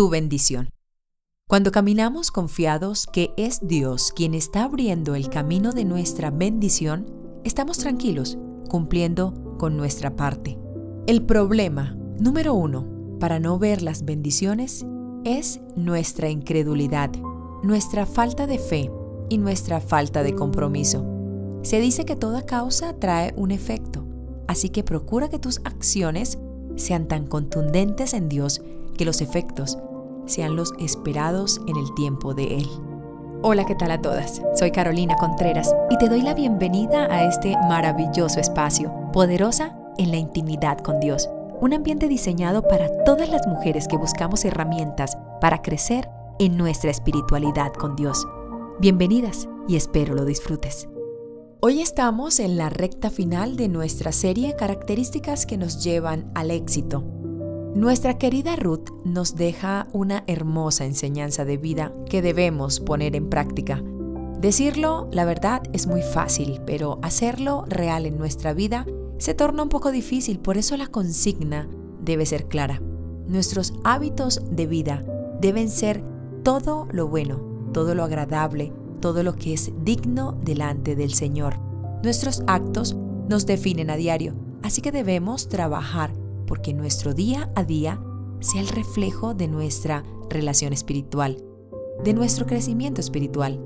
tu bendición. Cuando caminamos confiados que es Dios quien está abriendo el camino de nuestra bendición, estamos tranquilos, cumpliendo con nuestra parte. El problema número uno para no ver las bendiciones es nuestra incredulidad, nuestra falta de fe y nuestra falta de compromiso. Se dice que toda causa trae un efecto, así que procura que tus acciones sean tan contundentes en Dios que los efectos sean los esperados en el tiempo de Él. Hola, ¿qué tal a todas? Soy Carolina Contreras y te doy la bienvenida a este maravilloso espacio, poderosa en la intimidad con Dios un ambiente diseñado para todas las mujeres que buscamos herramientas para crecer en nuestra espiritualidad con Dios. Bienvenidas y espero lo disfrutes. Hoy estamos en la recta final de nuestra serie Características que nos llevan al éxito. Nuestra querida Ruth nos deja una hermosa enseñanza de vida que debemos poner en práctica. Decirlo, la verdad, es muy fácil, pero hacerlo real en nuestra vida se torna un poco difícil, por eso la consigna debe ser clara. Nuestros hábitos de vida deben ser todo lo bueno, todo lo agradable, todo lo que es digno delante del Señor. Nuestros actos nos definen a diario, así que debemos trabajar porque nuestro día a día sea el reflejo de nuestra relación espiritual, de nuestro crecimiento espiritual.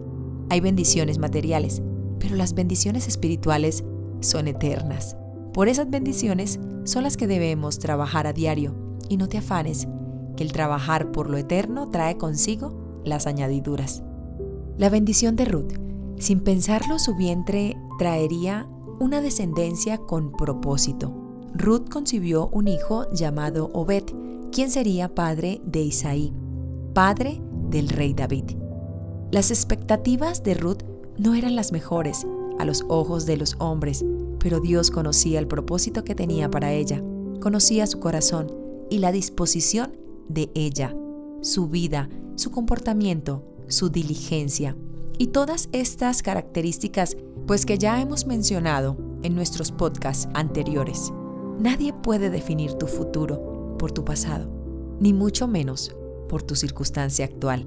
Hay bendiciones materiales, pero las bendiciones espirituales son eternas. Por esas bendiciones son las que debemos trabajar a diario y no te afanes, que el trabajar por lo eterno trae consigo las añadiduras. La bendición de Ruth, sin pensarlo su vientre traería una descendencia con propósito. Ruth concibió un hijo llamado Obed, quien sería padre de Isaí, padre del rey David. Las expectativas de Ruth no eran las mejores a los ojos de los hombres, pero Dios conocía el propósito que tenía para ella, conocía su corazón y la disposición de ella, su vida, su comportamiento, su diligencia y todas estas características pues que ya hemos mencionado en nuestros podcasts anteriores. Nadie puede definir tu futuro por tu pasado, ni mucho menos por tu circunstancia actual.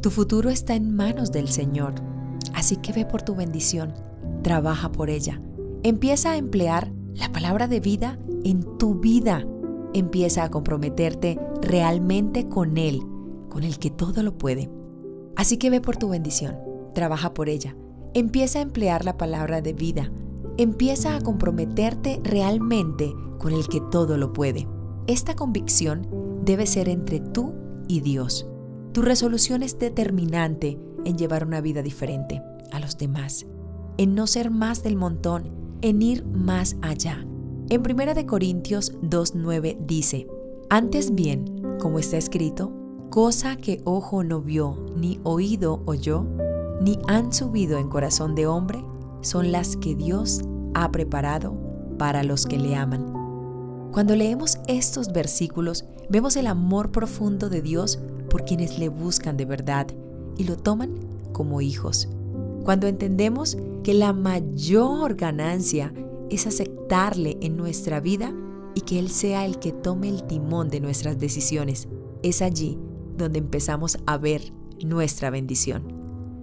Tu futuro está en manos del Señor, así que ve por tu bendición, trabaja por ella, Empieza a emplear la palabra de vida en tu vida. Empieza a comprometerte realmente con Él, con el que todo lo puede. Así que ve por tu bendición, trabaja por ella. Empieza a emplear la palabra de vida. Empieza a comprometerte realmente con el que todo lo puede. Esta convicción debe ser entre tú y Dios. Tu resolución es determinante en llevar una vida diferente a los demás, en no ser más del montón, en ir más allá. En 1 Corintios 2.9 dice, Antes bien, como está escrito, cosa que ojo no vio, ni oído oyó, ni han subido en corazón de hombre, son las que Dios ha preparado para los que le aman. Cuando leemos estos versículos, vemos el amor profundo de Dios por quienes le buscan de verdad y lo toman como hijos. Cuando entendemos que la mayor ganancia es aceptarle en nuestra vida y que Él sea el que tome el timón de nuestras decisiones. Es allí donde empezamos a ver nuestra bendición.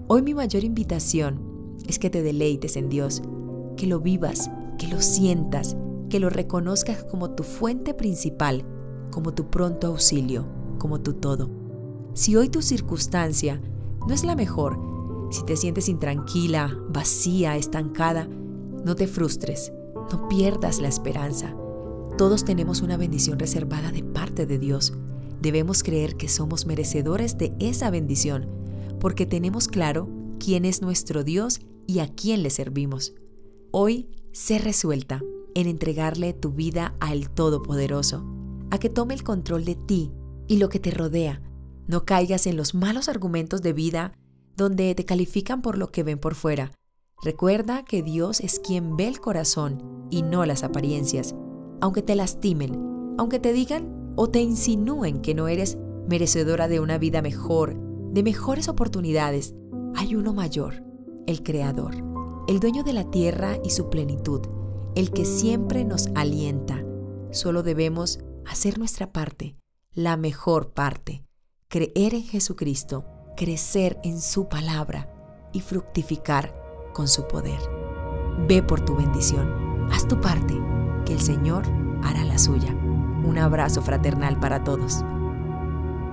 Hoy mi mayor invitación es que te deleites en Dios, que lo vivas, que lo sientas, que lo reconozcas como tu fuente principal, como tu pronto auxilio, como tu todo. Si hoy tu circunstancia no es la mejor, si te sientes intranquila, vacía, estancada, no te frustres, no pierdas la esperanza. Todos tenemos una bendición reservada de parte de Dios. Debemos creer que somos merecedores de esa bendición, porque tenemos claro quién es nuestro Dios y a quién le servimos. Hoy, sé resuelta en entregarle tu vida al Todopoderoso, a que tome el control de ti y lo que te rodea. No caigas en los malos argumentos de vida donde te califican por lo que ven por fuera. Recuerda que Dios es quien ve el corazón y no las apariencias. Aunque te lastimen, aunque te digan o te insinúen que no eres merecedora de una vida mejor, de mejores oportunidades, hay uno mayor, el Creador, el dueño de la tierra y su plenitud, el que siempre nos alienta. Solo debemos hacer nuestra parte, la mejor parte, creer en Jesucristo, crecer en su palabra y fructificar con su poder. Ve por tu bendición, haz tu parte, que el Señor hará la suya. Un abrazo fraternal para todos.